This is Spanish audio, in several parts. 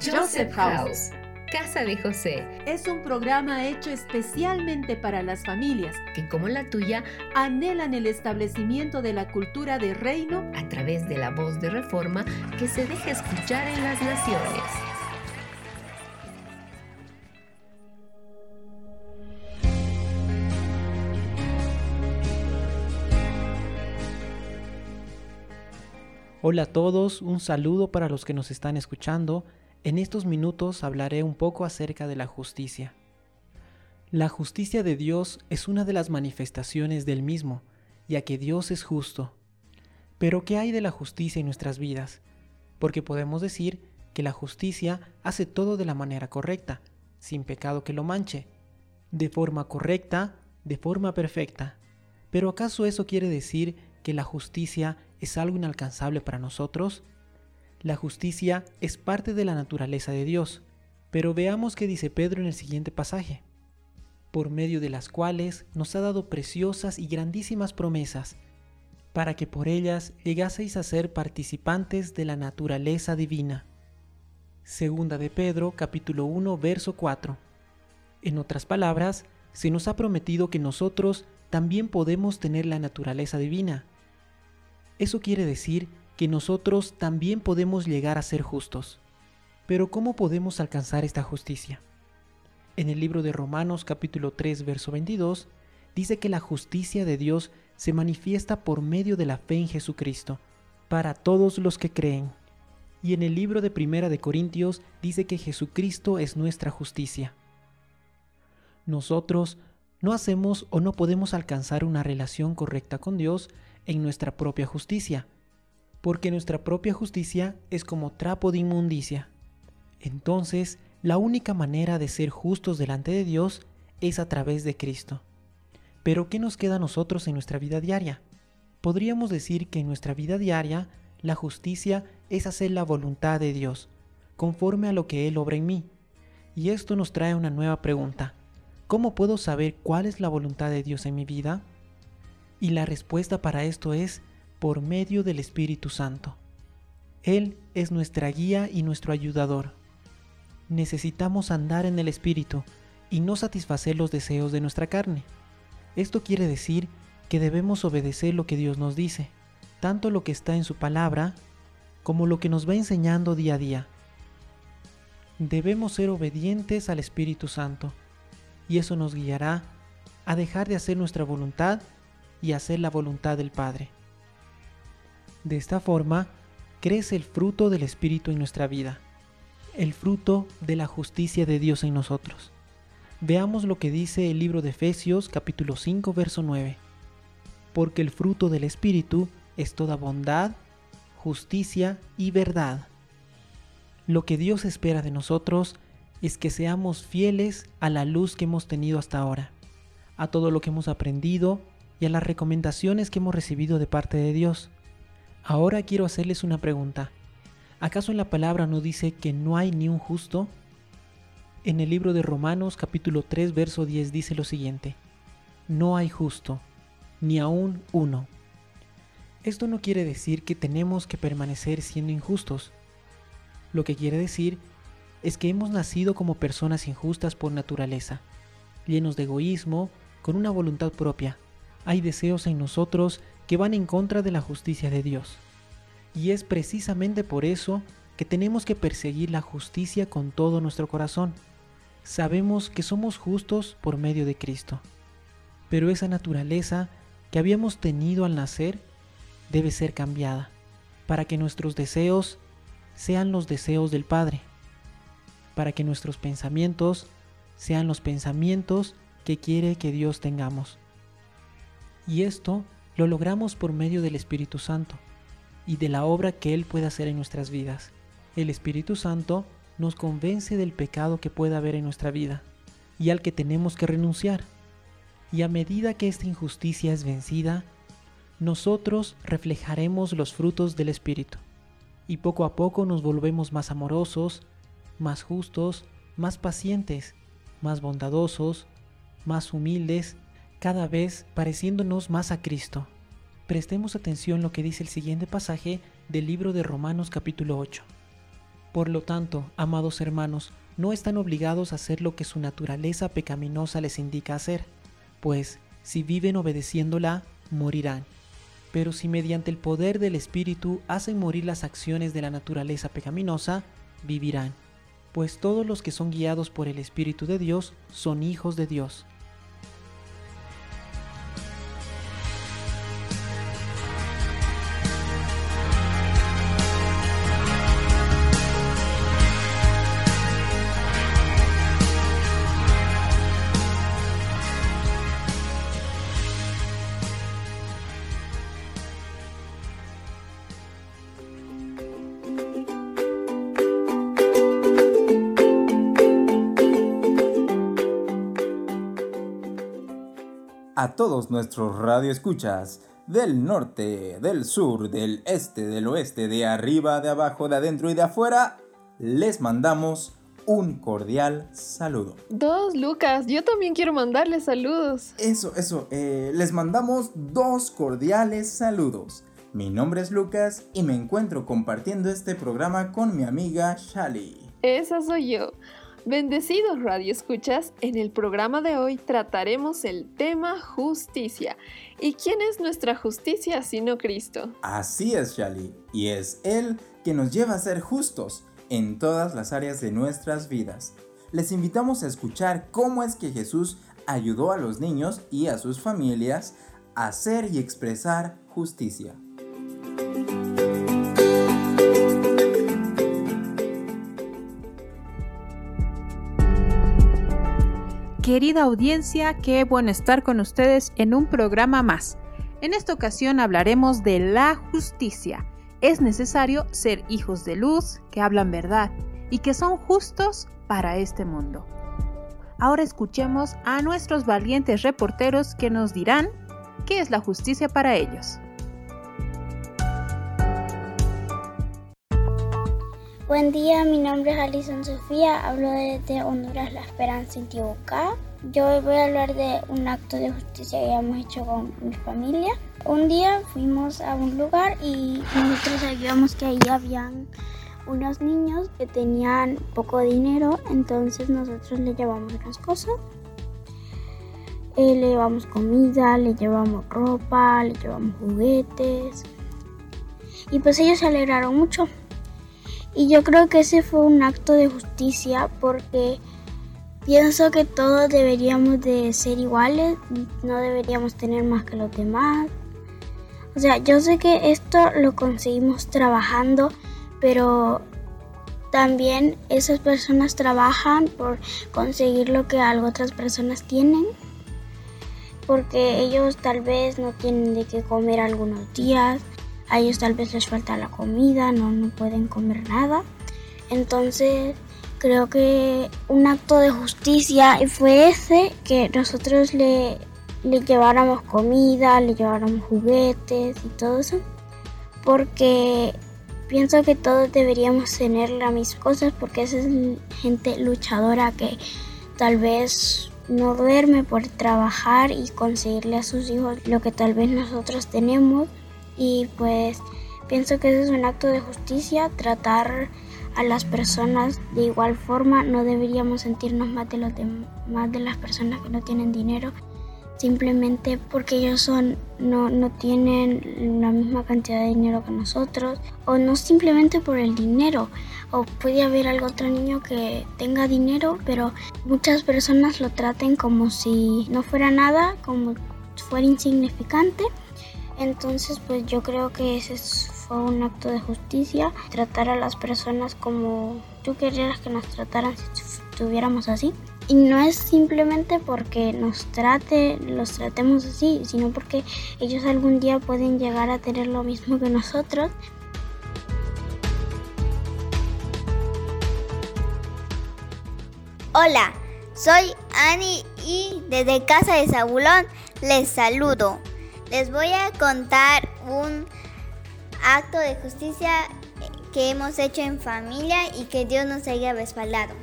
Joseph House. Casa de José es un programa hecho especialmente para las familias que, como la tuya, anhelan el establecimiento de la cultura de reino a través de la voz de reforma que se deja escuchar en las naciones. Hola a todos, un saludo para los que nos están escuchando. En estos minutos hablaré un poco acerca de la justicia. La justicia de Dios es una de las manifestaciones del mismo, ya que Dios es justo. Pero ¿qué hay de la justicia en nuestras vidas? Porque podemos decir que la justicia hace todo de la manera correcta, sin pecado que lo manche, de forma correcta, de forma perfecta. Pero ¿acaso eso quiere decir que la justicia es algo inalcanzable para nosotros? La justicia es parte de la naturaleza de Dios, pero veamos qué dice Pedro en el siguiente pasaje, por medio de las cuales nos ha dado preciosas y grandísimas promesas, para que por ellas llegaseis a ser participantes de la naturaleza divina. Segunda de Pedro capítulo 1 verso 4. En otras palabras, se nos ha prometido que nosotros también podemos tener la naturaleza divina, eso quiere decir que nosotros también podemos llegar a ser justos. Pero ¿cómo podemos alcanzar esta justicia? En el libro de Romanos capítulo 3 verso 22 dice que la justicia de Dios se manifiesta por medio de la fe en Jesucristo, para todos los que creen. Y en el libro de Primera de Corintios dice que Jesucristo es nuestra justicia. Nosotros no hacemos o no podemos alcanzar una relación correcta con Dios en nuestra propia justicia, porque nuestra propia justicia es como trapo de inmundicia. Entonces, la única manera de ser justos delante de Dios es a través de Cristo. Pero ¿qué nos queda a nosotros en nuestra vida diaria? Podríamos decir que en nuestra vida diaria la justicia es hacer la voluntad de Dios, conforme a lo que Él obra en mí. Y esto nos trae una nueva pregunta. ¿Cómo puedo saber cuál es la voluntad de Dios en mi vida? Y la respuesta para esto es por medio del Espíritu Santo. Él es nuestra guía y nuestro ayudador. Necesitamos andar en el Espíritu y no satisfacer los deseos de nuestra carne. Esto quiere decir que debemos obedecer lo que Dios nos dice, tanto lo que está en su palabra como lo que nos va enseñando día a día. Debemos ser obedientes al Espíritu Santo, y eso nos guiará a dejar de hacer nuestra voluntad y hacer la voluntad del Padre. De esta forma, crece el fruto del Espíritu en nuestra vida, el fruto de la justicia de Dios en nosotros. Veamos lo que dice el libro de Efesios capítulo 5 verso 9. Porque el fruto del Espíritu es toda bondad, justicia y verdad. Lo que Dios espera de nosotros es que seamos fieles a la luz que hemos tenido hasta ahora, a todo lo que hemos aprendido y a las recomendaciones que hemos recibido de parte de Dios. Ahora quiero hacerles una pregunta. ¿Acaso la palabra no dice que no hay ni un justo? En el libro de Romanos capítulo 3 verso 10 dice lo siguiente. No hay justo, ni aún uno. Esto no quiere decir que tenemos que permanecer siendo injustos. Lo que quiere decir es que hemos nacido como personas injustas por naturaleza, llenos de egoísmo, con una voluntad propia, hay deseos en nosotros que van en contra de la justicia de Dios. Y es precisamente por eso que tenemos que perseguir la justicia con todo nuestro corazón. Sabemos que somos justos por medio de Cristo. Pero esa naturaleza que habíamos tenido al nacer debe ser cambiada para que nuestros deseos sean los deseos del Padre, para que nuestros pensamientos sean los pensamientos que quiere que Dios tengamos. Y esto lo logramos por medio del Espíritu Santo y de la obra que Él puede hacer en nuestras vidas. El Espíritu Santo nos convence del pecado que puede haber en nuestra vida y al que tenemos que renunciar. Y a medida que esta injusticia es vencida, nosotros reflejaremos los frutos del Espíritu. Y poco a poco nos volvemos más amorosos, más justos, más pacientes, más bondadosos, más humildes cada vez pareciéndonos más a Cristo. Prestemos atención lo que dice el siguiente pasaje del libro de Romanos capítulo 8. Por lo tanto, amados hermanos, no están obligados a hacer lo que su naturaleza pecaminosa les indica hacer, pues si viven obedeciéndola, morirán. Pero si mediante el poder del Espíritu hacen morir las acciones de la naturaleza pecaminosa, vivirán. Pues todos los que son guiados por el Espíritu de Dios son hijos de Dios. A todos nuestros radioescuchas del norte, del sur, del este, del oeste, de arriba, de abajo, de adentro y de afuera, les mandamos un cordial saludo. Dos, Lucas, yo también quiero mandarles saludos. Eso, eso, eh, les mandamos dos cordiales saludos. Mi nombre es Lucas y me encuentro compartiendo este programa con mi amiga Shali. Esa soy yo. Bendecidos Radio Escuchas, en el programa de hoy trataremos el tema justicia. ¿Y quién es nuestra justicia sino Cristo? Así es, Shali, y es Él que nos lleva a ser justos en todas las áreas de nuestras vidas. Les invitamos a escuchar cómo es que Jesús ayudó a los niños y a sus familias a hacer y expresar justicia. Querida audiencia, qué bueno estar con ustedes en un programa más. En esta ocasión hablaremos de la justicia. Es necesario ser hijos de luz, que hablan verdad y que son justos para este mundo. Ahora escuchemos a nuestros valientes reporteros que nos dirán qué es la justicia para ellos. Buen día, mi nombre es Alison Sofía, hablo desde Honduras La Esperanza, Intibucá. Yo voy a hablar de un acto de justicia que hemos hecho con mi familia. Un día fuimos a un lugar y nosotros sabíamos que ahí habían unos niños que tenían poco dinero, entonces nosotros les llevamos unas cosas. Eh, le llevamos comida, le llevamos ropa, le llevamos juguetes. Y pues ellos se alegraron mucho. Y yo creo que ese fue un acto de justicia porque pienso que todos deberíamos de ser iguales, no deberíamos tener más que los demás. O sea, yo sé que esto lo conseguimos trabajando, pero también esas personas trabajan por conseguir lo que algo otras personas tienen. Porque ellos tal vez no tienen de qué comer algunos días, a ellos tal vez les falta la comida, no, no pueden comer nada. Entonces creo que un acto de justicia fue ese que nosotros le, le lleváramos comida, le lleváramos juguetes y todo eso. Porque pienso que todos deberíamos tener las mismas cosas porque esa es gente luchadora que tal vez no duerme por trabajar y conseguirle a sus hijos lo que tal vez nosotros tenemos y pues pienso que ese es un acto de justicia, tratar a las personas de igual forma, no deberíamos sentirnos más de, los más de las personas que no tienen dinero, simplemente porque ellos son, no, no tienen la misma cantidad de dinero que nosotros, o no simplemente por el dinero, o puede haber algún otro niño que tenga dinero, pero muchas personas lo traten como si no fuera nada, como fuera insignificante entonces, pues yo creo que ese fue un acto de justicia, tratar a las personas como tú querías que nos trataran si estuviéramos así. Y no es simplemente porque nos trate, los tratemos así, sino porque ellos algún día pueden llegar a tener lo mismo que nosotros. Hola, soy Ani y desde Casa de Zabulón les saludo les voy a contar un acto de justicia que hemos hecho en familia y que Dios nos haya respaldado.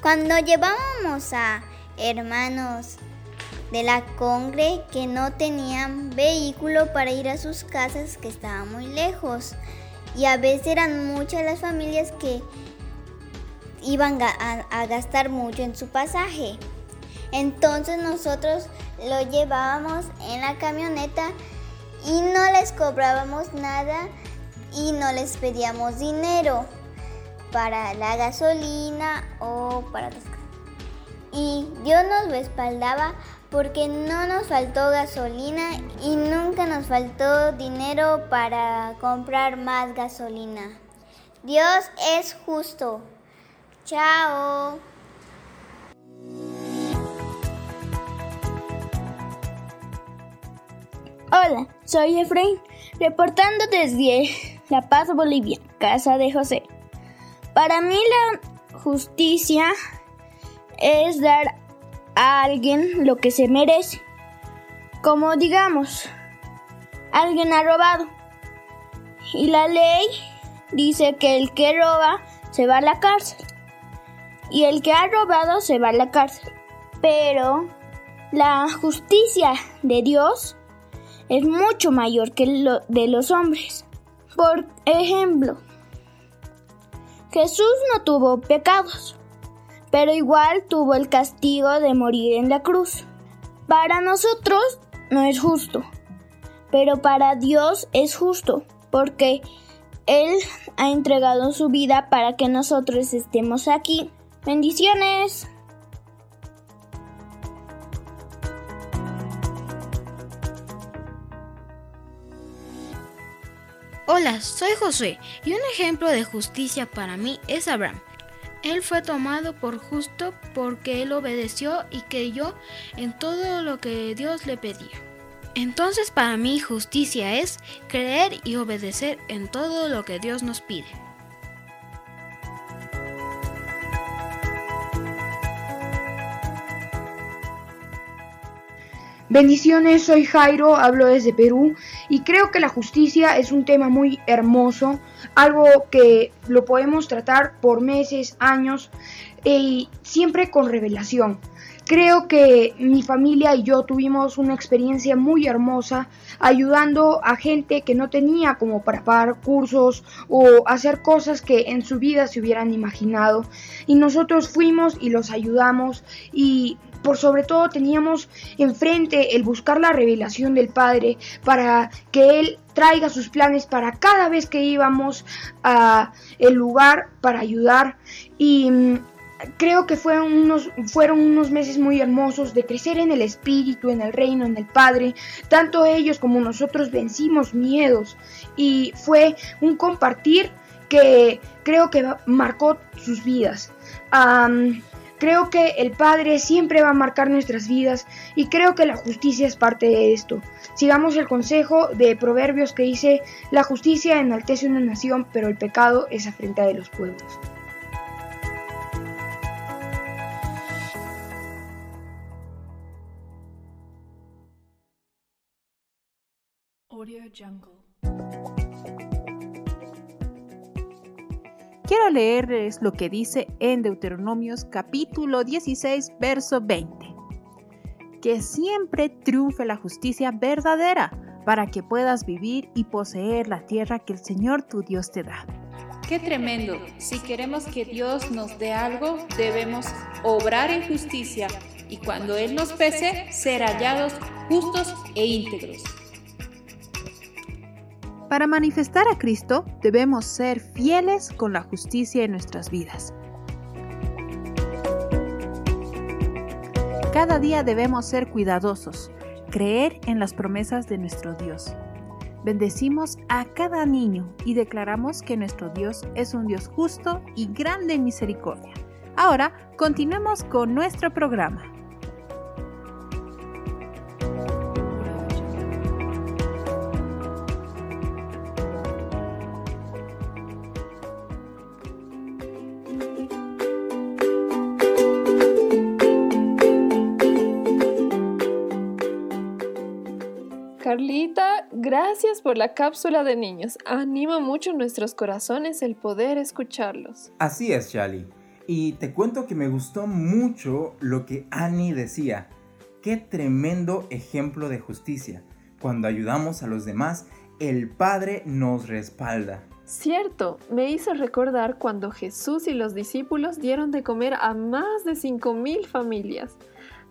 Cuando llevábamos a hermanos de la congre que no tenían vehículo para ir a sus casas que estaban muy lejos y a veces eran muchas las familias que iban a, gastar mucho en su pasaje. Entonces nosotros lo llevábamos en la camioneta y no les cobrábamos nada y no les pedíamos dinero para la gasolina o para las y Dios nos respaldaba porque no nos faltó gasolina y nunca nos faltó dinero para comprar más gasolina. Dios es justo. Chao. Hola, soy Efraín, reportando desde La Paz, Bolivia, casa de José. Para mí la justicia es dar a alguien lo que se merece. Como digamos, alguien ha robado. Y la ley dice que el que roba se va a la cárcel. Y el que ha robado se va a la cárcel. Pero la justicia de Dios es mucho mayor que lo de los hombres. Por ejemplo, Jesús no tuvo pecados pero igual tuvo el castigo de morir en la cruz. Para nosotros no es justo, pero para Dios es justo, porque Él ha entregado su vida para que nosotros estemos aquí. Bendiciones. Hola, soy José y un ejemplo de justicia para mí es Abraham. Él fue tomado por justo porque él obedeció y creyó en todo lo que Dios le pedía. Entonces para mí justicia es creer y obedecer en todo lo que Dios nos pide. Bendiciones, soy Jairo, hablo desde Perú y creo que la justicia es un tema muy hermoso algo que lo podemos tratar por meses, años y siempre con revelación. Creo que mi familia y yo tuvimos una experiencia muy hermosa ayudando a gente que no tenía como para pagar cursos o hacer cosas que en su vida se hubieran imaginado. Y nosotros fuimos y los ayudamos y por sobre todo teníamos enfrente el buscar la revelación del Padre para que Él traiga sus planes para cada vez que íbamos a el lugar para ayudar y mm, creo que fueron unos, fueron unos meses muy hermosos de crecer en el espíritu, en el reino, en el Padre. Tanto ellos como nosotros vencimos miedos y fue un compartir que creo que marcó sus vidas. Creo que el Padre siempre va a marcar nuestras vidas y creo que la justicia es parte de esto. Sigamos el consejo de Proverbios que dice, la justicia enaltece una nación, pero el pecado es afrenta de los pueblos. Quiero leerles lo que dice en Deuteronomios capítulo 16, verso 20. Que siempre triunfe la justicia verdadera para que puedas vivir y poseer la tierra que el Señor tu Dios te da. Qué tremendo. Si queremos que Dios nos dé algo, debemos obrar en justicia y cuando Él nos pese, ser hallados justos e íntegros. Para manifestar a Cristo debemos ser fieles con la justicia en nuestras vidas. Cada día debemos ser cuidadosos, creer en las promesas de nuestro Dios. Bendecimos a cada niño y declaramos que nuestro Dios es un Dios justo y grande en misericordia. Ahora continuemos con nuestro programa. Carlita, gracias por la cápsula de niños. Anima mucho nuestros corazones el poder escucharlos. Así es, Charlie. Y te cuento que me gustó mucho lo que Annie decía. Qué tremendo ejemplo de justicia. Cuando ayudamos a los demás, el Padre nos respalda. Cierto, me hizo recordar cuando Jesús y los discípulos dieron de comer a más de 5.000 familias.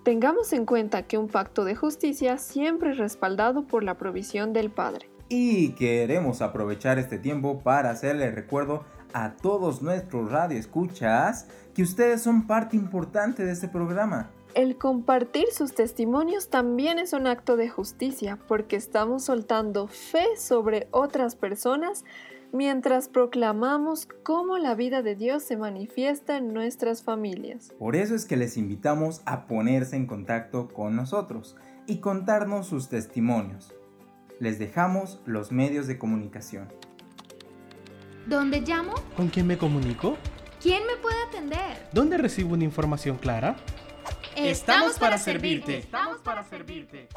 Tengamos en cuenta que un pacto de justicia siempre es respaldado por la provisión del Padre. Y queremos aprovechar este tiempo para hacerle recuerdo a todos nuestros radioescuchas que ustedes son parte importante de este programa. El compartir sus testimonios también es un acto de justicia porque estamos soltando fe sobre otras personas mientras proclamamos cómo la vida de Dios se manifiesta en nuestras familias. Por eso es que les invitamos a ponerse en contacto con nosotros y contarnos sus testimonios. Les dejamos los medios de comunicación. ¿Dónde llamo? ¿Con quién me comunico? ¿Quién me puede atender? ¿Dónde recibo una información clara? Estamos, para, servirte. Estamos para servirte.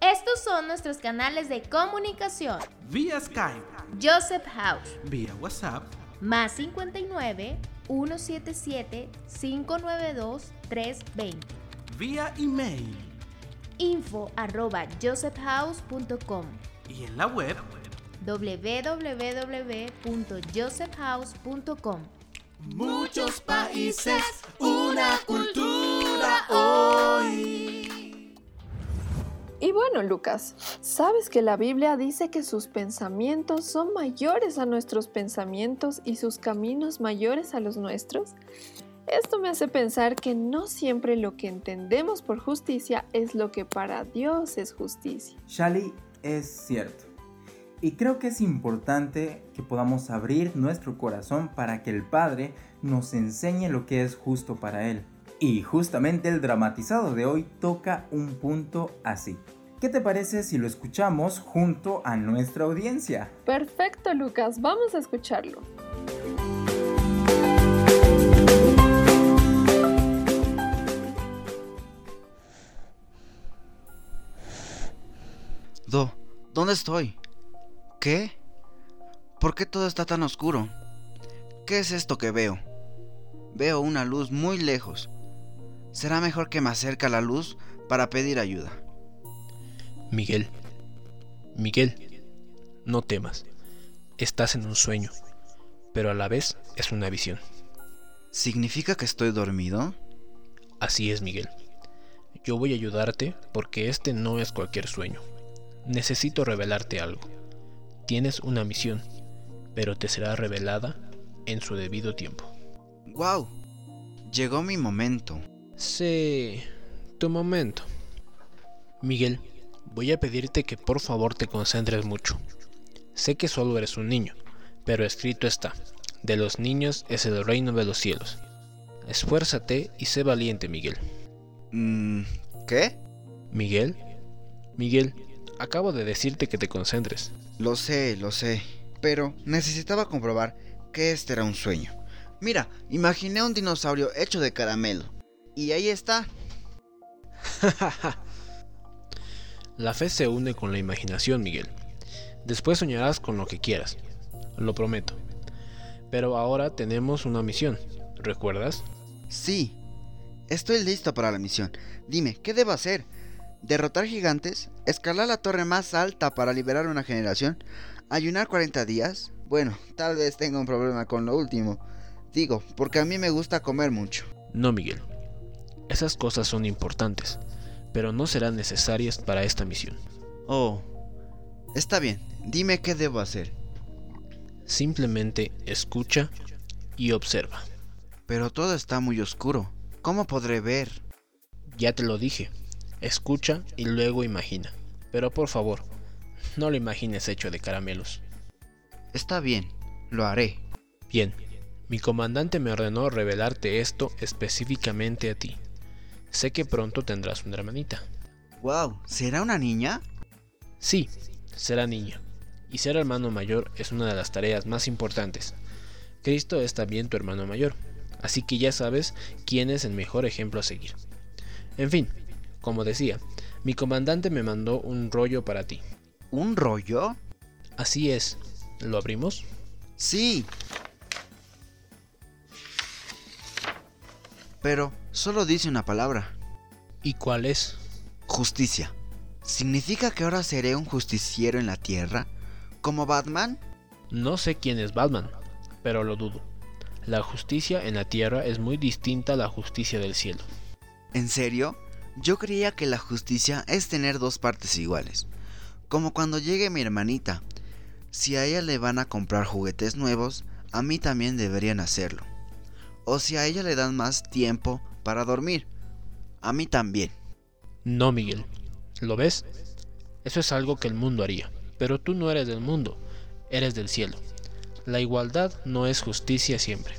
Estos son nuestros canales de comunicación. Vía Skype. Joseph House. Vía WhatsApp. Más 59 177 592 320. Vía email. Info arroba josephhouse.com. Y en la web www.josephhouse.com. Muchos países, una cultura hoy. Y bueno, Lucas, ¿sabes que la Biblia dice que sus pensamientos son mayores a nuestros pensamientos y sus caminos mayores a los nuestros? Esto me hace pensar que no siempre lo que entendemos por justicia es lo que para Dios es justicia. Shali, es cierto. Y creo que es importante que podamos abrir nuestro corazón para que el Padre nos enseñe lo que es justo para Él. Y justamente el dramatizado de hoy toca un punto así. ¿Qué te parece si lo escuchamos junto a nuestra audiencia? Perfecto, Lucas, vamos a escucharlo. Do, ¿dónde estoy? ¿Qué? ¿Por qué todo está tan oscuro? ¿Qué es esto que veo? Veo una luz muy lejos. Será mejor que me acerque a la luz para pedir ayuda. Miguel, Miguel, no temas. Estás en un sueño, pero a la vez es una visión. ¿Significa que estoy dormido? Así es, Miguel. Yo voy a ayudarte porque este no es cualquier sueño. Necesito revelarte algo. Tienes una misión, pero te será revelada en su debido tiempo. ¡Wow! Llegó mi momento. Sí, tu momento. Miguel, voy a pedirte que por favor te concentres mucho. Sé que solo eres un niño, pero escrito está, de los niños es el reino de los cielos. Esfuérzate y sé valiente, Miguel. Mm, ¿Qué? Miguel, Miguel, acabo de decirte que te concentres. Lo sé, lo sé, pero necesitaba comprobar que este era un sueño. Mira, imaginé un dinosaurio hecho de caramelo. Y ahí está. la fe se une con la imaginación, Miguel. Después soñarás con lo que quieras. Lo prometo. Pero ahora tenemos una misión. ¿Recuerdas? Sí. Estoy listo para la misión. Dime, ¿qué debo hacer? ¿Derrotar gigantes? ¿Escalar la torre más alta para liberar una generación? ¿Ayunar 40 días? Bueno, tal vez tenga un problema con lo último. Digo, porque a mí me gusta comer mucho. No, Miguel. Esas cosas son importantes, pero no serán necesarias para esta misión. Oh, está bien. Dime qué debo hacer. Simplemente escucha y observa. Pero todo está muy oscuro. ¿Cómo podré ver? Ya te lo dije. Escucha y luego imagina. Pero por favor, no lo imagines hecho de caramelos. Está bien, lo haré. Bien, mi comandante me ordenó revelarte esto específicamente a ti. Sé que pronto tendrás una hermanita. Wow, ¿será una niña? Sí, será niña. Y ser hermano mayor es una de las tareas más importantes. Cristo es también tu hermano mayor, así que ya sabes quién es el mejor ejemplo a seguir. En fin, como decía, mi comandante me mandó un rollo para ti. ¿Un rollo? Así es. ¿Lo abrimos? Sí. Pero solo dice una palabra. ¿Y cuál es? Justicia. ¿Significa que ahora seré un justiciero en la tierra? ¿Como Batman? No sé quién es Batman, pero lo dudo. La justicia en la tierra es muy distinta a la justicia del cielo. ¿En serio? Yo creía que la justicia es tener dos partes iguales. Como cuando llegue mi hermanita. Si a ella le van a comprar juguetes nuevos, a mí también deberían hacerlo. O si a ella le dan más tiempo para dormir, a mí también. No, Miguel. ¿Lo ves? Eso es algo que el mundo haría. Pero tú no eres del mundo, eres del cielo. La igualdad no es justicia siempre.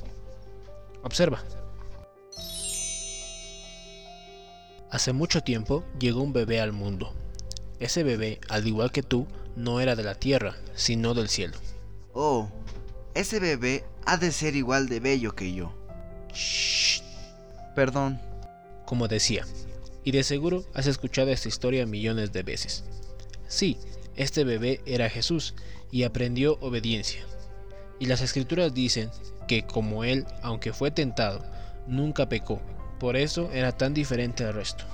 Observa. Hace mucho tiempo llegó un bebé al mundo. Ese bebé, al igual que tú, no era de la tierra, sino del cielo. Oh, ese bebé ha de ser igual de bello que yo. Shh. Perdón. Como decía, y de seguro has escuchado esta historia millones de veces. Sí, este bebé era Jesús y aprendió obediencia. Y las escrituras dicen que como él, aunque fue tentado, nunca pecó. Por eso era tan diferente al resto.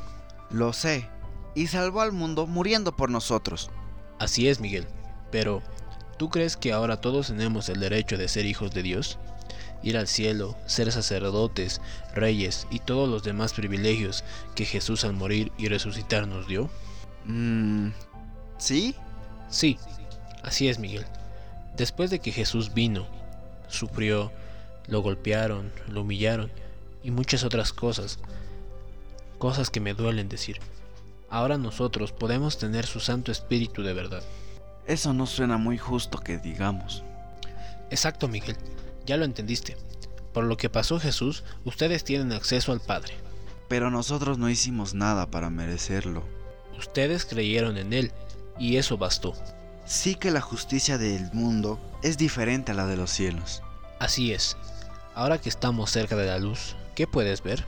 Lo sé. Y salvó al mundo muriendo por nosotros. Así es, Miguel. Pero, ¿tú crees que ahora todos tenemos el derecho de ser hijos de Dios? Ir al cielo, ser sacerdotes, reyes y todos los demás privilegios que Jesús al morir y resucitar nos dio? Mmm. ¿Sí? Sí, así es, Miguel. Después de que Jesús vino, sufrió, lo golpearon, lo humillaron y muchas otras cosas, cosas que me duelen decir. Ahora nosotros podemos tener su Santo Espíritu de verdad. Eso no suena muy justo que digamos. Exacto, Miguel. Ya lo entendiste. Por lo que pasó Jesús, ustedes tienen acceso al Padre. Pero nosotros no hicimos nada para merecerlo. Ustedes creyeron en Él, y eso bastó. Sí que la justicia del mundo es diferente a la de los cielos. Así es. Ahora que estamos cerca de la luz, ¿qué puedes ver?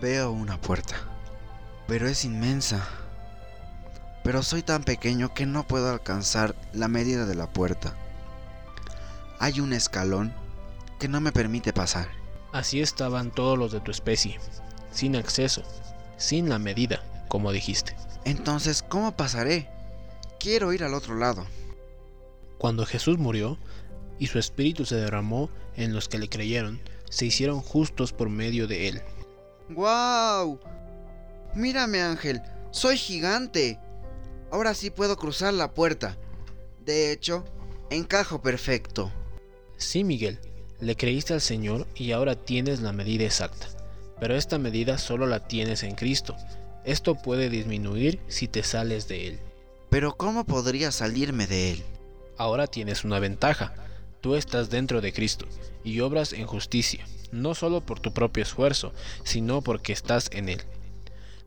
Veo una puerta, pero es inmensa. Pero soy tan pequeño que no puedo alcanzar la medida de la puerta. Hay un escalón que no me permite pasar. Así estaban todos los de tu especie, sin acceso, sin la medida, como dijiste. Entonces, ¿cómo pasaré? Quiero ir al otro lado. Cuando Jesús murió y su espíritu se derramó en los que le creyeron, se hicieron justos por medio de él. ¡Guau! Mírame, Ángel, soy gigante. Ahora sí puedo cruzar la puerta. De hecho, encajo perfecto. Sí, Miguel, le creíste al Señor y ahora tienes la medida exacta. Pero esta medida solo la tienes en Cristo. Esto puede disminuir si te sales de Él. Pero ¿cómo podría salirme de Él? Ahora tienes una ventaja. Tú estás dentro de Cristo y obras en justicia, no solo por tu propio esfuerzo, sino porque estás en Él.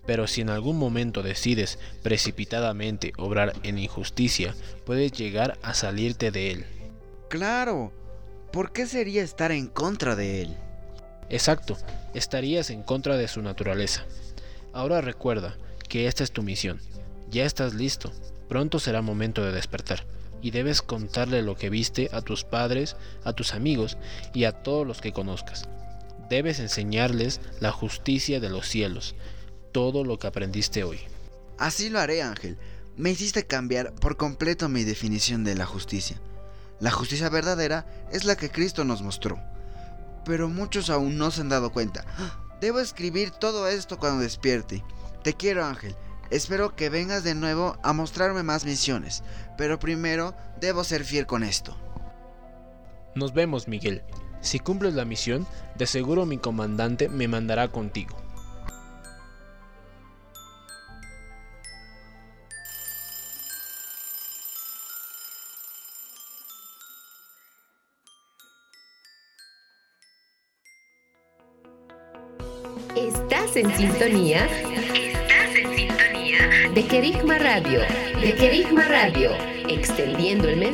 Pero si en algún momento decides precipitadamente obrar en injusticia, puedes llegar a salirte de Él. Claro. ¿Por qué sería estar en contra de Él? Exacto, estarías en contra de su naturaleza. Ahora recuerda que esta es tu misión. Ya estás listo. Pronto será momento de despertar. Y debes contarle lo que viste a tus padres, a tus amigos y a todos los que conozcas. Debes enseñarles la justicia de los cielos, todo lo que aprendiste hoy. Así lo haré, Ángel. Me hiciste cambiar por completo mi definición de la justicia. La justicia verdadera es la que Cristo nos mostró. Pero muchos aún no se han dado cuenta. Debo escribir todo esto cuando despierte. Te quiero, Ángel. Espero que vengas de nuevo a mostrarme más misiones. Pero primero debo ser fiel con esto. Nos vemos, Miguel. Si cumples la misión, de seguro mi comandante me mandará contigo.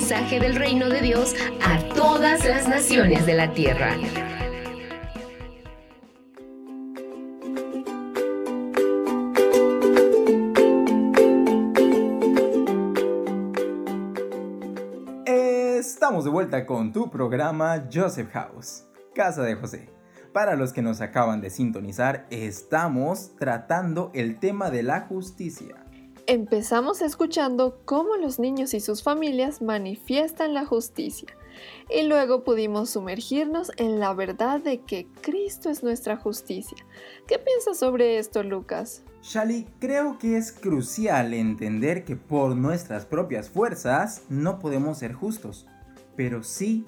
Mensaje del reino de Dios a todas las naciones de la tierra. Estamos de vuelta con tu programa Joseph House, Casa de José. Para los que nos acaban de sintonizar, estamos tratando el tema de la justicia. Empezamos escuchando cómo los niños y sus familias manifiestan la justicia y luego pudimos sumergirnos en la verdad de que Cristo es nuestra justicia. ¿Qué piensas sobre esto, Lucas? Shali, creo que es crucial entender que por nuestras propias fuerzas no podemos ser justos, pero sí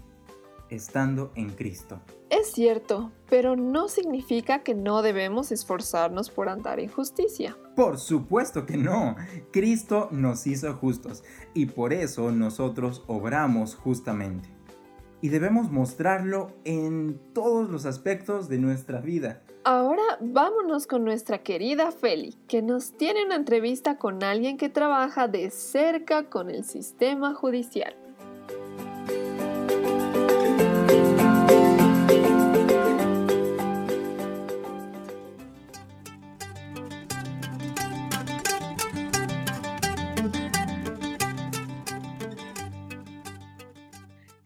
estando en Cristo. Es cierto, pero no significa que no debemos esforzarnos por andar en justicia. Por supuesto que no. Cristo nos hizo justos y por eso nosotros obramos justamente. Y debemos mostrarlo en todos los aspectos de nuestra vida. Ahora vámonos con nuestra querida Feli, que nos tiene una entrevista con alguien que trabaja de cerca con el sistema judicial.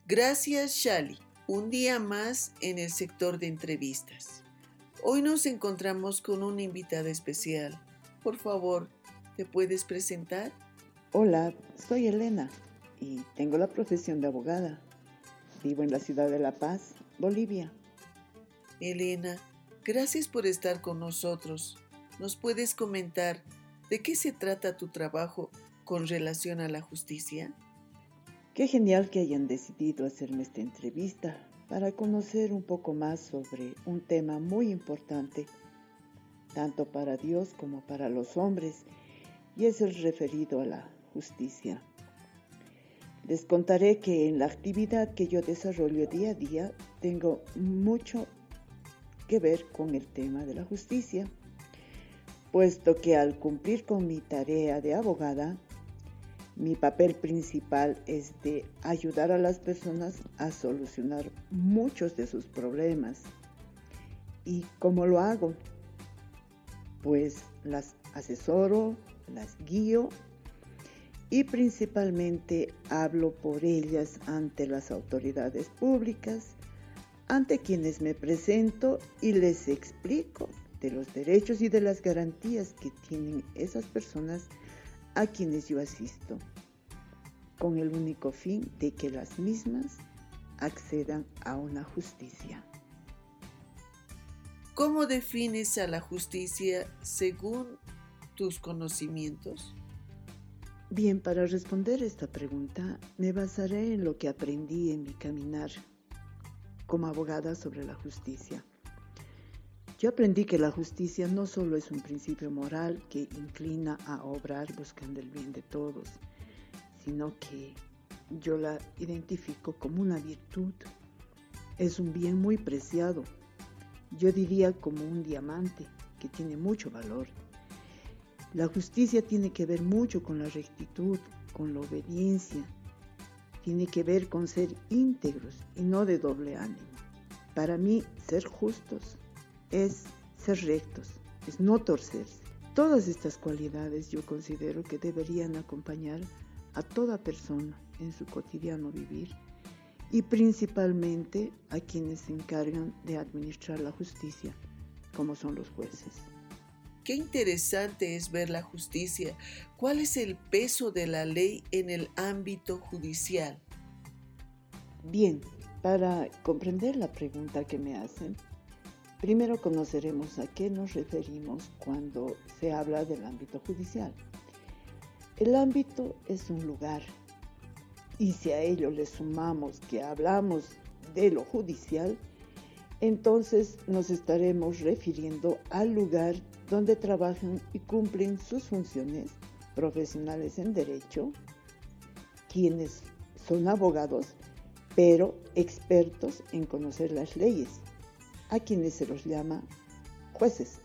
Gracias, Shali. Un día más en el sector de entrevistas. Hoy nos encontramos con una invitada especial. Por favor, ¿te puedes presentar? Hola, soy Elena y tengo la profesión de abogada. Vivo en la ciudad de La Paz, Bolivia. Elena, gracias por estar con nosotros. ¿Nos puedes comentar de qué se trata tu trabajo con relación a la justicia? Qué genial que hayan decidido hacerme esta entrevista para conocer un poco más sobre un tema muy importante, tanto para Dios como para los hombres, y es el referido a la justicia. Les contaré que en la actividad que yo desarrollo día a día tengo mucho que ver con el tema de la justicia, puesto que al cumplir con mi tarea de abogada, mi papel principal es de ayudar a las personas a solucionar muchos de sus problemas. ¿Y cómo lo hago? Pues las asesoro, las guío y principalmente hablo por ellas ante las autoridades públicas, ante quienes me presento y les explico de los derechos y de las garantías que tienen esas personas a quienes yo asisto, con el único fin de que las mismas accedan a una justicia. ¿Cómo defines a la justicia según tus conocimientos? Bien, para responder esta pregunta me basaré en lo que aprendí en mi caminar como abogada sobre la justicia. Yo aprendí que la justicia no solo es un principio moral que inclina a obrar buscando el bien de todos, sino que yo la identifico como una virtud. Es un bien muy preciado. Yo diría como un diamante que tiene mucho valor. La justicia tiene que ver mucho con la rectitud, con la obediencia. Tiene que ver con ser íntegros y no de doble ánimo. Para mí, ser justos es ser rectos, es no torcerse. Todas estas cualidades yo considero que deberían acompañar a toda persona en su cotidiano vivir y principalmente a quienes se encargan de administrar la justicia, como son los jueces. Qué interesante es ver la justicia. ¿Cuál es el peso de la ley en el ámbito judicial? Bien, para comprender la pregunta que me hacen, Primero conoceremos a qué nos referimos cuando se habla del ámbito judicial. El ámbito es un lugar y si a ello le sumamos que hablamos de lo judicial, entonces nos estaremos refiriendo al lugar donde trabajan y cumplen sus funciones profesionales en derecho, quienes son abogados, pero expertos en conocer las leyes a quienes se los llama jueces.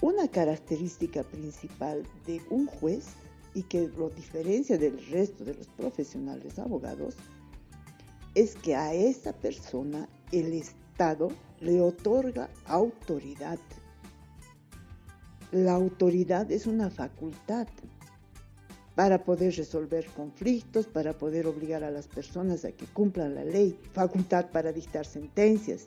Una característica principal de un juez y que lo diferencia del resto de los profesionales abogados es que a esa persona el Estado le otorga autoridad. La autoridad es una facultad para poder resolver conflictos, para poder obligar a las personas a que cumplan la ley, facultad para dictar sentencias,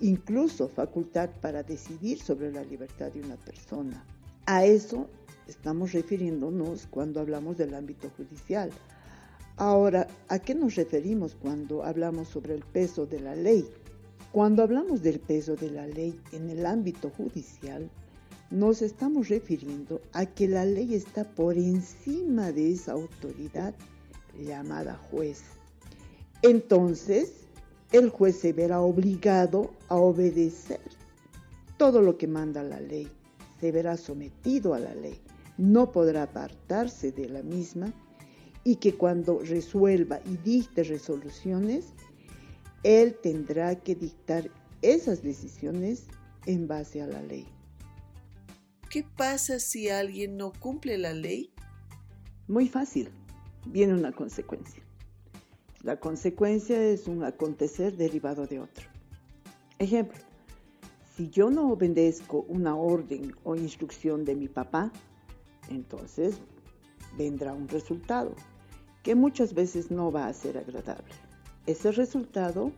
incluso facultad para decidir sobre la libertad de una persona. A eso estamos refiriéndonos cuando hablamos del ámbito judicial. Ahora, ¿a qué nos referimos cuando hablamos sobre el peso de la ley? Cuando hablamos del peso de la ley en el ámbito judicial, nos estamos refiriendo a que la ley está por encima de esa autoridad llamada juez. Entonces, el juez se verá obligado a obedecer todo lo que manda la ley, se verá sometido a la ley, no podrá apartarse de la misma y que cuando resuelva y dicte resoluciones, él tendrá que dictar esas decisiones en base a la ley. ¿Qué pasa si alguien no cumple la ley? Muy fácil, viene una consecuencia. La consecuencia es un acontecer derivado de otro. Ejemplo, si yo no obedezco una orden o instrucción de mi papá, entonces vendrá un resultado que muchas veces no va a ser agradable. Ese resultado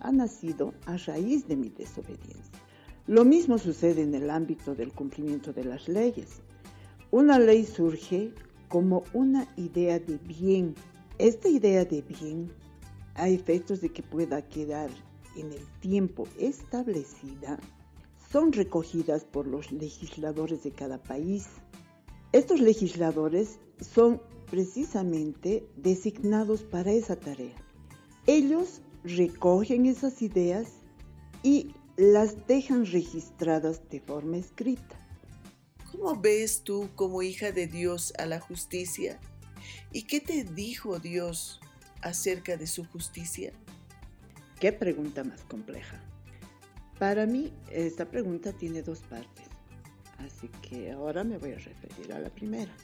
ha nacido a raíz de mi desobediencia. Lo mismo sucede en el ámbito del cumplimiento de las leyes. Una ley surge como una idea de bien. Esta idea de bien, a efectos de que pueda quedar en el tiempo establecida, son recogidas por los legisladores de cada país. Estos legisladores son precisamente designados para esa tarea. Ellos recogen esas ideas y las dejan registradas de forma escrita. ¿Cómo ves tú como hija de Dios a la justicia? ¿Y qué te dijo Dios acerca de su justicia? Qué pregunta más compleja. Para mí, esta pregunta tiene dos partes, así que ahora me voy a referir a la primera.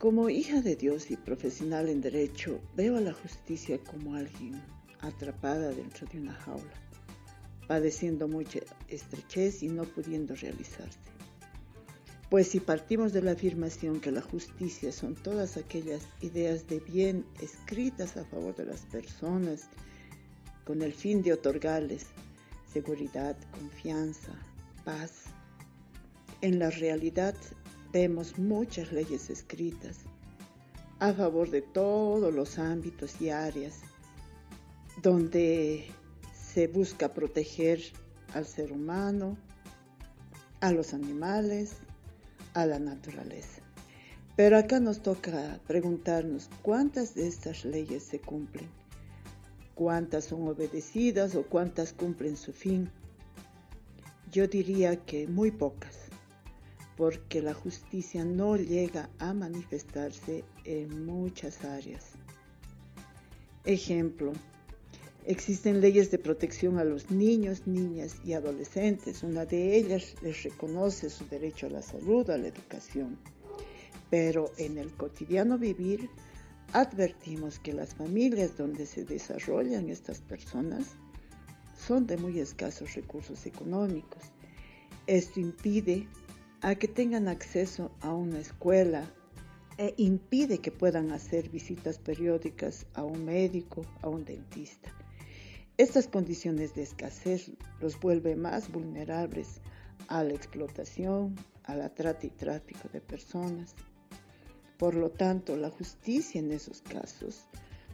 Como hija de Dios y profesional en derecho, veo a la justicia como alguien atrapada dentro de una jaula, padeciendo mucha estrechez y no pudiendo realizarse. Pues si partimos de la afirmación que la justicia son todas aquellas ideas de bien escritas a favor de las personas con el fin de otorgarles seguridad, confianza, paz, en la realidad vemos muchas leyes escritas a favor de todos los ámbitos y áreas donde se busca proteger al ser humano, a los animales, a la naturaleza. Pero acá nos toca preguntarnos cuántas de estas leyes se cumplen, cuántas son obedecidas o cuántas cumplen su fin. Yo diría que muy pocas porque la justicia no llega a manifestarse en muchas áreas. Ejemplo, existen leyes de protección a los niños, niñas y adolescentes. Una de ellas les reconoce su derecho a la salud, a la educación. Pero en el cotidiano vivir advertimos que las familias donde se desarrollan estas personas son de muy escasos recursos económicos. Esto impide a que tengan acceso a una escuela e impide que puedan hacer visitas periódicas a un médico, a un dentista. Estas condiciones de escasez los vuelve más vulnerables a la explotación, a la trata y tráfico de personas. Por lo tanto, la justicia en esos casos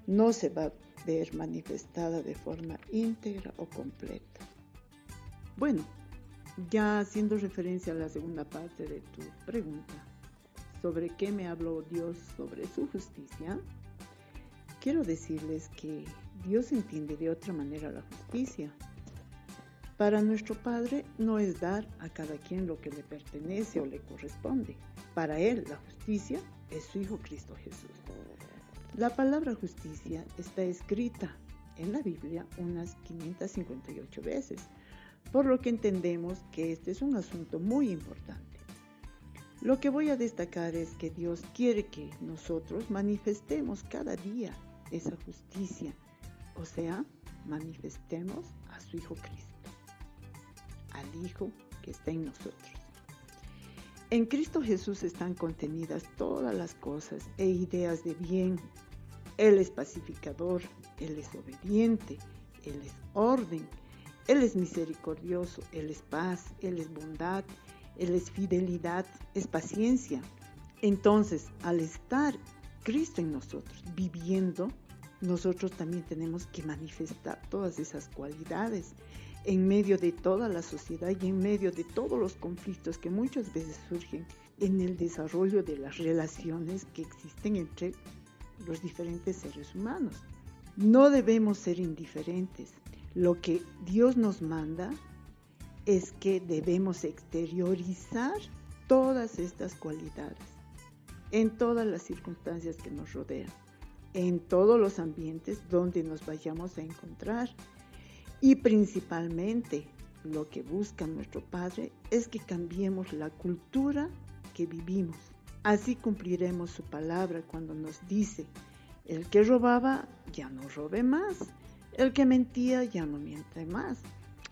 no se va a ver manifestada de forma íntegra o completa. Bueno, ya haciendo referencia a la segunda parte de tu pregunta, sobre qué me habló Dios sobre su justicia, quiero decirles que Dios entiende de otra manera la justicia. Para nuestro Padre no es dar a cada quien lo que le pertenece o le corresponde. Para Él la justicia es su Hijo Cristo Jesús. La palabra justicia está escrita en la Biblia unas 558 veces por lo que entendemos que este es un asunto muy importante. Lo que voy a destacar es que Dios quiere que nosotros manifestemos cada día esa justicia, o sea, manifestemos a su Hijo Cristo, al Hijo que está en nosotros. En Cristo Jesús están contenidas todas las cosas e ideas de bien. Él es pacificador, Él es obediente, Él es orden, él es misericordioso, Él es paz, Él es bondad, Él es fidelidad, es paciencia. Entonces, al estar Cristo en nosotros, viviendo, nosotros también tenemos que manifestar todas esas cualidades en medio de toda la sociedad y en medio de todos los conflictos que muchas veces surgen en el desarrollo de las relaciones que existen entre los diferentes seres humanos. No debemos ser indiferentes. Lo que Dios nos manda es que debemos exteriorizar todas estas cualidades en todas las circunstancias que nos rodean, en todos los ambientes donde nos vayamos a encontrar. Y principalmente lo que busca nuestro Padre es que cambiemos la cultura que vivimos. Así cumpliremos su palabra cuando nos dice, el que robaba ya no robe más, el que mentía ya no miente más,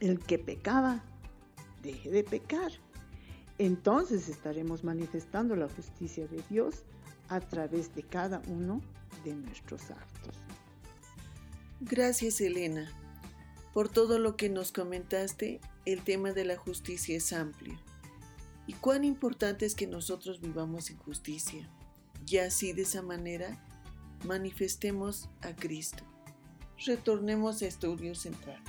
el que pecaba deje de pecar. Entonces estaremos manifestando la justicia de Dios a través de cada uno de nuestros actos. Gracias Elena. Por todo lo que nos comentaste, el tema de la justicia es amplio. Y cuán importante es que nosotros vivamos en justicia. Y así de esa manera manifestemos a Cristo. Retornemos a Estudio Central.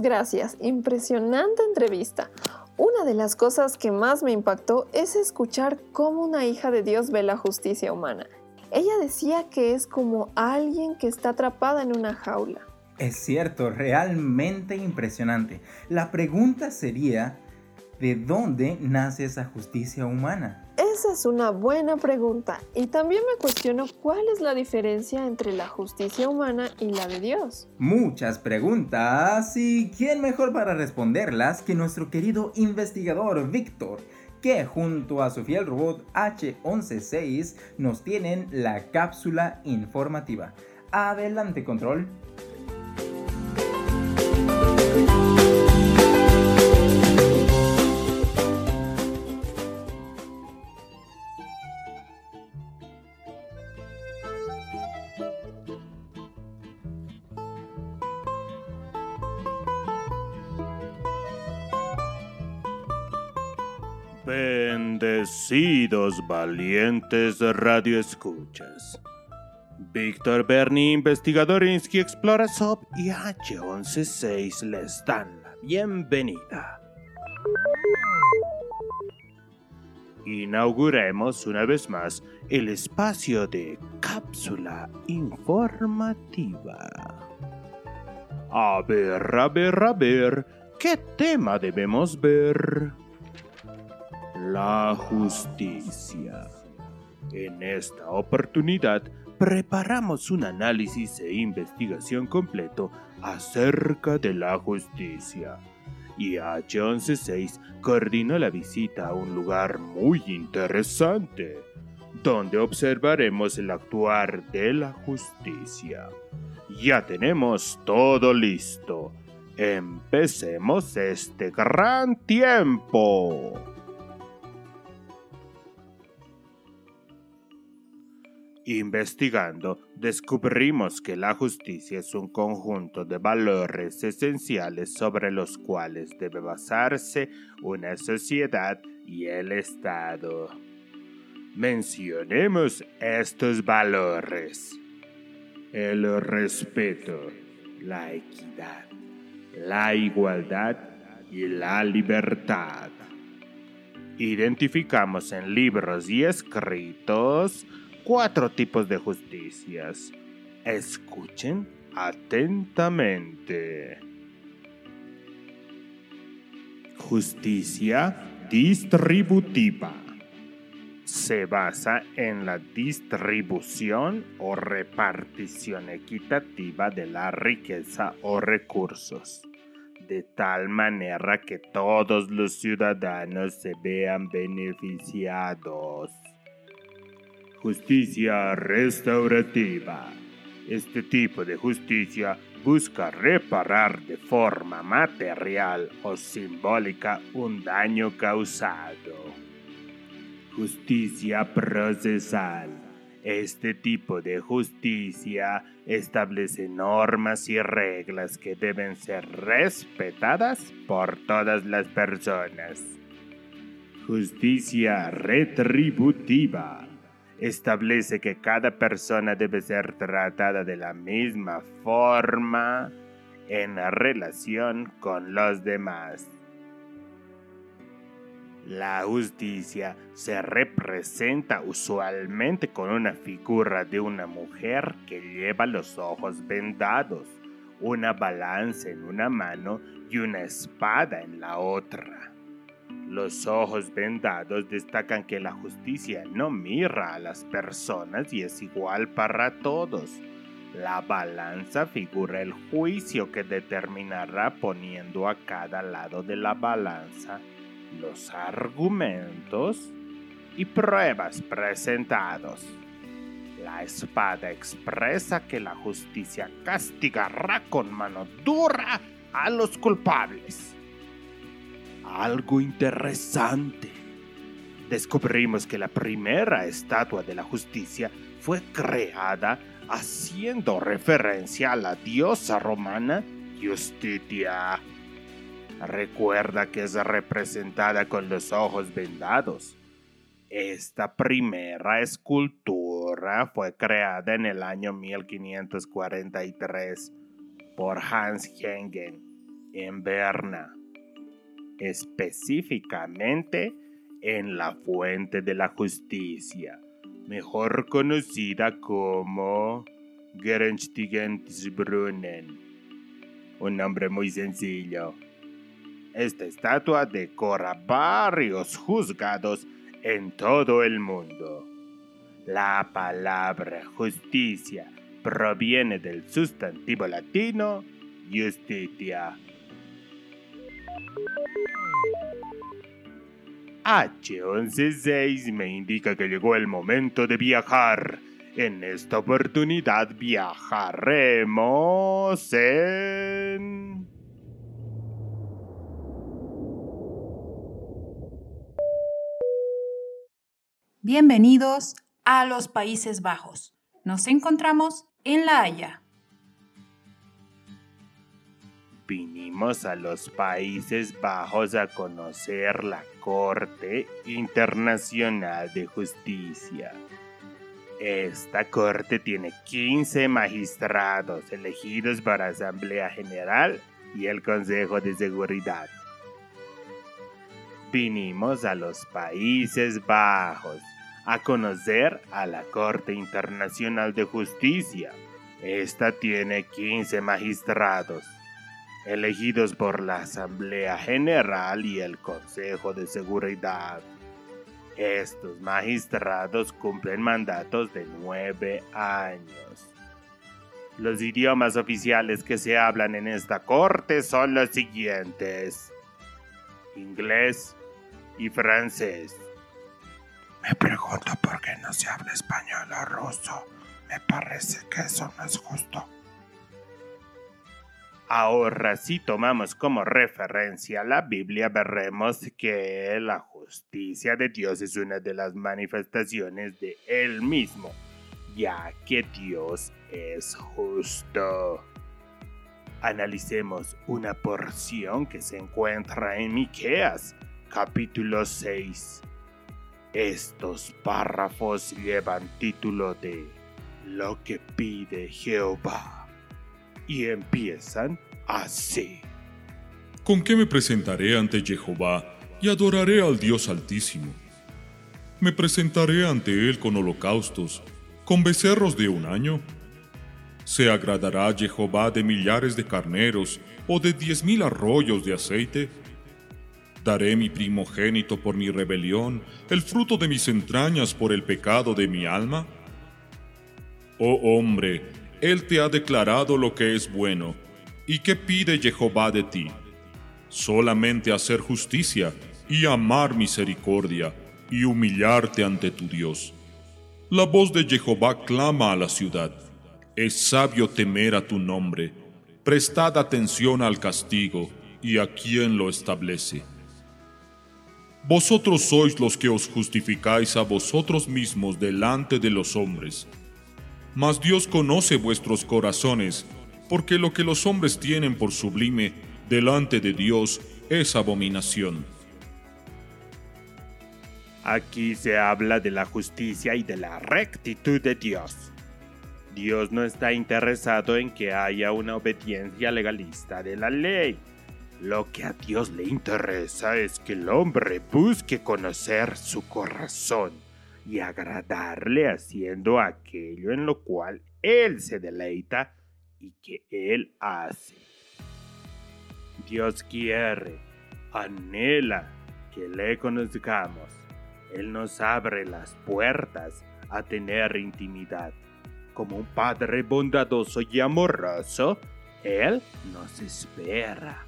Gracias, impresionante entrevista. Una de las cosas que más me impactó es escuchar cómo una hija de Dios ve la justicia humana. Ella decía que es como alguien que está atrapada en una jaula. Es cierto, realmente impresionante. La pregunta sería, ¿de dónde nace esa justicia humana? Esa es una buena pregunta y también me cuestiono cuál es la diferencia entre la justicia humana y la de Dios. Muchas preguntas y quién mejor para responderlas que nuestro querido investigador Víctor, que junto a su fiel robot H116 nos tienen la cápsula informativa. Adelante control. Bendecidos valientes radioescuchas. Víctor Berni, investigador en Ski Explora Sub y H116 les dan la bienvenida. Inauguremos una vez más el espacio de cápsula informativa. A ver, a ver, a ver, ¿qué tema debemos ver? La justicia. En esta oportunidad preparamos un análisis e investigación completo acerca de la justicia. Y H116 coordinó la visita a un lugar muy interesante, donde observaremos el actuar de la justicia. Ya tenemos todo listo. Empecemos este gran tiempo. Investigando, descubrimos que la justicia es un conjunto de valores esenciales sobre los cuales debe basarse una sociedad y el Estado. Mencionemos estos valores. El respeto, la equidad, la igualdad y la libertad. Identificamos en libros y escritos cuatro tipos de justicias. Escuchen atentamente. Justicia distributiva. Se basa en la distribución o repartición equitativa de la riqueza o recursos, de tal manera que todos los ciudadanos se vean beneficiados. Justicia restaurativa. Este tipo de justicia busca reparar de forma material o simbólica un daño causado. Justicia procesal. Este tipo de justicia establece normas y reglas que deben ser respetadas por todas las personas. Justicia retributiva establece que cada persona debe ser tratada de la misma forma en relación con los demás. La justicia se representa usualmente con una figura de una mujer que lleva los ojos vendados, una balanza en una mano y una espada en la otra. Los ojos vendados destacan que la justicia no mira a las personas y es igual para todos. La balanza figura el juicio que determinará poniendo a cada lado de la balanza los argumentos y pruebas presentados. La espada expresa que la justicia castigará con mano dura a los culpables. Algo interesante. Descubrimos que la primera estatua de la justicia fue creada haciendo referencia a la diosa romana Justitia. Recuerda que es representada con los ojos vendados. Esta primera escultura fue creada en el año 1543 por Hans Hengen en Berna, específicamente en la Fuente de la Justicia, mejor conocida como Gerenstigensbrunnen. Un nombre muy sencillo. Esta estatua decora varios juzgados en todo el mundo. La palabra justicia proviene del sustantivo latino justitia. H116 me indica que llegó el momento de viajar. En esta oportunidad viajaremos en... Bienvenidos a los Países Bajos. Nos encontramos en La Haya. Vinimos a los Países Bajos a conocer la Corte Internacional de Justicia. Esta corte tiene 15 magistrados elegidos por Asamblea General y el Consejo de Seguridad. Vinimos a los Países Bajos a conocer a la Corte Internacional de Justicia. Esta tiene 15 magistrados, elegidos por la Asamblea General y el Consejo de Seguridad. Estos magistrados cumplen mandatos de nueve años. Los idiomas oficiales que se hablan en esta corte son los siguientes. Inglés y francés. Me pregunto por qué no se habla español o ruso. Me parece que eso no es justo. Ahora, si tomamos como referencia la Biblia, veremos que la justicia de Dios es una de las manifestaciones de Él mismo, ya que Dios es justo. Analicemos una porción que se encuentra en Miqueas, capítulo 6. Estos párrafos llevan título de Lo que pide Jehová y empiezan así. ¿Con qué me presentaré ante Jehová y adoraré al Dios Altísimo? Me presentaré ante Él con holocaustos, con becerros de un año. ¿Se agradará Jehová de millares de carneros o de diez mil arroyos de aceite? Daré mi primogénito por mi rebelión, el fruto de mis entrañas por el pecado de mi alma. Oh hombre, él te ha declarado lo que es bueno. ¿Y qué pide Jehová de ti? Solamente hacer justicia y amar misericordia y humillarte ante tu Dios. La voz de Jehová clama a la ciudad. Es sabio temer a tu nombre. Prestad atención al castigo y a quien lo establece. Vosotros sois los que os justificáis a vosotros mismos delante de los hombres. Mas Dios conoce vuestros corazones, porque lo que los hombres tienen por sublime delante de Dios es abominación. Aquí se habla de la justicia y de la rectitud de Dios. Dios no está interesado en que haya una obediencia legalista de la ley. Lo que a Dios le interesa es que el hombre busque conocer su corazón y agradarle haciendo aquello en lo cual Él se deleita y que Él hace. Dios quiere, anhela que le conozcamos. Él nos abre las puertas a tener intimidad. Como un Padre bondadoso y amoroso, Él nos espera.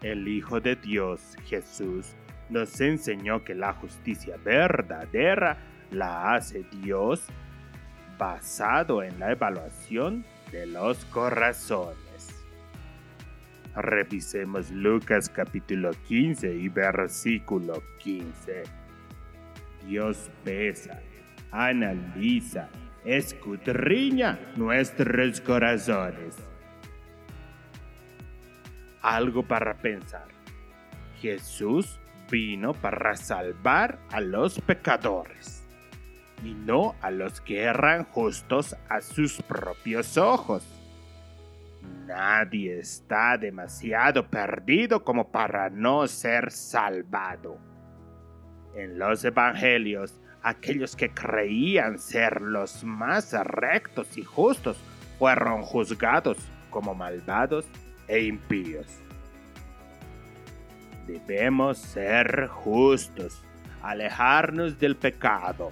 El Hijo de Dios, Jesús, nos enseñó que la justicia verdadera la hace Dios basado en la evaluación de los corazones. Revisemos Lucas capítulo 15 y versículo 15. Dios pesa, analiza, escudriña nuestros corazones. Algo para pensar. Jesús vino para salvar a los pecadores y no a los que eran justos a sus propios ojos. Nadie está demasiado perdido como para no ser salvado. En los evangelios, aquellos que creían ser los más rectos y justos fueron juzgados como malvados e impíos. Debemos ser justos, alejarnos del pecado,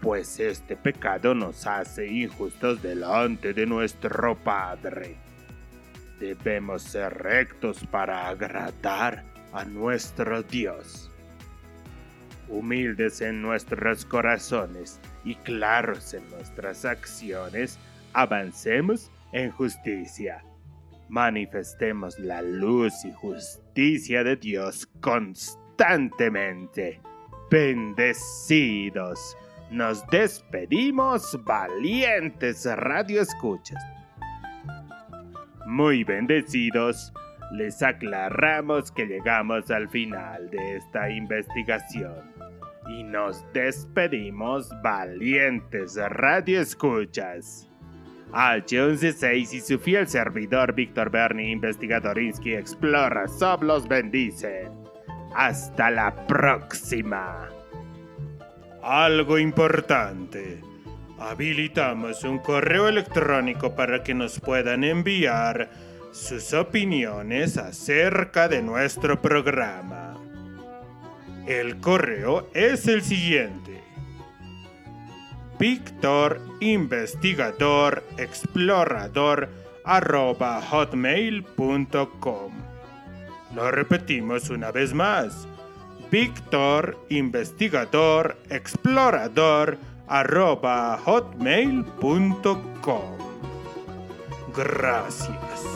pues este pecado nos hace injustos delante de nuestro Padre. Debemos ser rectos para agradar a nuestro Dios. Humildes en nuestros corazones y claros en nuestras acciones, avancemos en justicia. Manifestemos la luz y justicia de Dios constantemente. Bendecidos. Nos despedimos, valientes radioescuchas. Muy bendecidos, les aclaramos que llegamos al final de esta investigación y nos despedimos valientes radioescuchas. H116 y su fiel servidor Víctor Bernie, investigadorinsky Explora, Sob los bendice. Hasta la próxima. Algo importante. Habilitamos un correo electrónico para que nos puedan enviar sus opiniones acerca de nuestro programa. El correo es el siguiente. Víctor Investigador Explorador arroba hotmail.com. Lo repetimos una vez más. Víctor Investigador Explorador arroba hotmail.com. Gracias.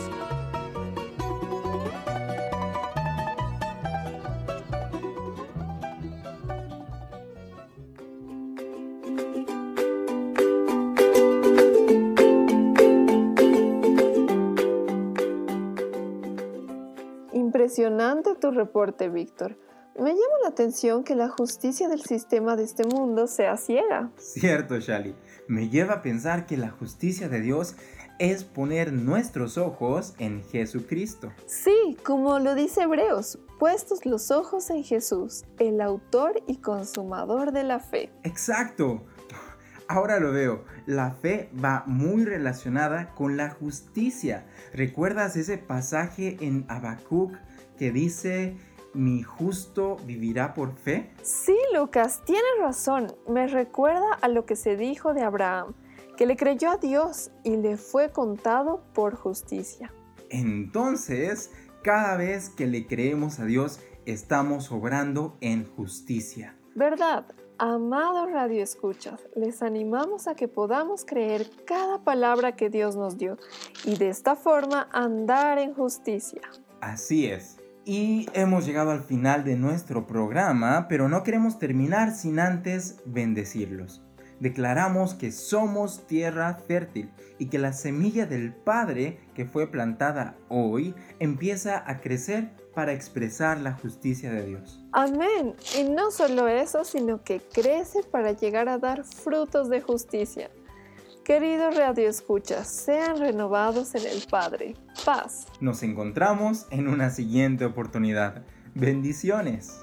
Impresionante tu reporte, Víctor. Me llama la atención que la justicia del sistema de este mundo sea ciega. Cierto, Shali. Me lleva a pensar que la justicia de Dios es poner nuestros ojos en Jesucristo. Sí, como lo dice Hebreos, puestos los ojos en Jesús, el autor y consumador de la fe. Exacto. Ahora lo veo, la fe va muy relacionada con la justicia. ¿Recuerdas ese pasaje en Habacuc que dice, mi justo vivirá por fe? Sí, Lucas, tienes razón. Me recuerda a lo que se dijo de Abraham, que le creyó a Dios y le fue contado por justicia. Entonces, cada vez que le creemos a Dios, estamos obrando en justicia. ¿Verdad? Amados Radio Escuchas, les animamos a que podamos creer cada palabra que Dios nos dio y de esta forma andar en justicia. Así es. Y hemos llegado al final de nuestro programa, pero no queremos terminar sin antes bendecirlos. Declaramos que somos tierra fértil y que la semilla del Padre que fue plantada hoy empieza a crecer para expresar la justicia de Dios. Amén. Y no solo eso, sino que crece para llegar a dar frutos de justicia. Queridos radioescuchas, sean renovados en el Padre. Paz. Nos encontramos en una siguiente oportunidad. Bendiciones.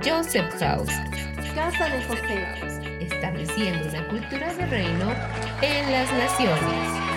Joseph House. Casa. Estableciendo una cultura de reino en las naciones.